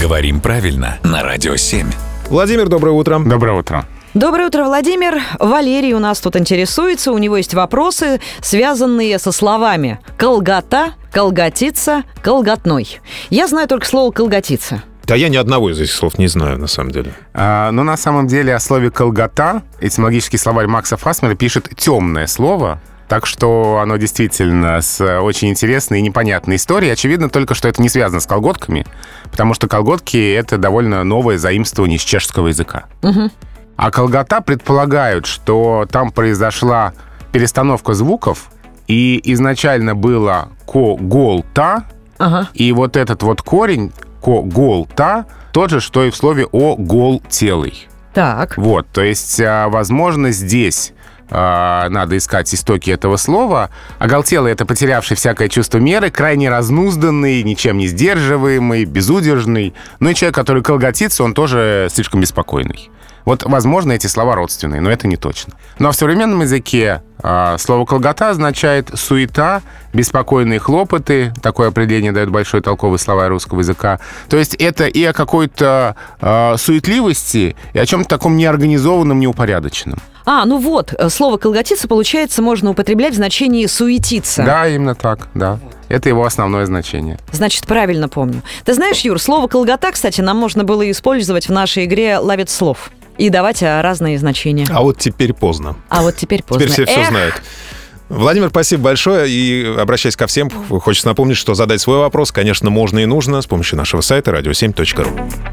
Говорим правильно на Радио 7. Владимир, доброе утро. Доброе утро. Доброе утро, Владимир. Валерий у нас тут интересуется. У него есть вопросы, связанные со словами «колгота», «колготица», «колготной». Я знаю только слово «колготица». Да я ни одного из этих слов не знаю, на самом деле. А, но на самом деле о слове «колгота» этимологический словарь Макса Фасмера пишет «темное слово», так что оно действительно с очень интересной и непонятной историей. Очевидно только, что это не связано с колготками, потому что колготки — это довольно новое заимствование из чешского языка. Угу. А колгота предполагают, что там произошла перестановка звуков, и изначально было ко-гол-та, Ага. и вот этот вот корень ко-гол-та тот же, что и в слове о-гол-телый. Так. Вот, то есть, а, возможно, здесь а, надо искать истоки этого слова. Оголтелый — это потерявший всякое чувство меры, крайне разнузданный, ничем не сдерживаемый, безудержный. Ну и человек, который колготится, он тоже слишком беспокойный. Вот, возможно, эти слова родственные, но это не точно. Но в современном языке а, слово «колгота» означает «суета», «беспокойные хлопоты». Такое определение дает большой толковый словарь русского языка. То есть это и о какой-то а, суетливости, и о чем-то таком неорганизованном, неупорядоченном. А, ну вот, э, слово «колготица», получается, можно употреблять в значении «суетиться». Да, именно так, да. Это его основное значение. Значит, правильно помню. Ты знаешь, Юр, слово «колгота», кстати, нам можно было использовать в нашей игре «Ловец слов» и давать разные значения. А вот теперь поздно. А вот теперь поздно. Теперь все все Эх, знают. Владимир, спасибо большое. И обращаясь ко всем, хочется напомнить, что задать свой вопрос, конечно, можно и нужно с помощью нашего сайта radio7.ru.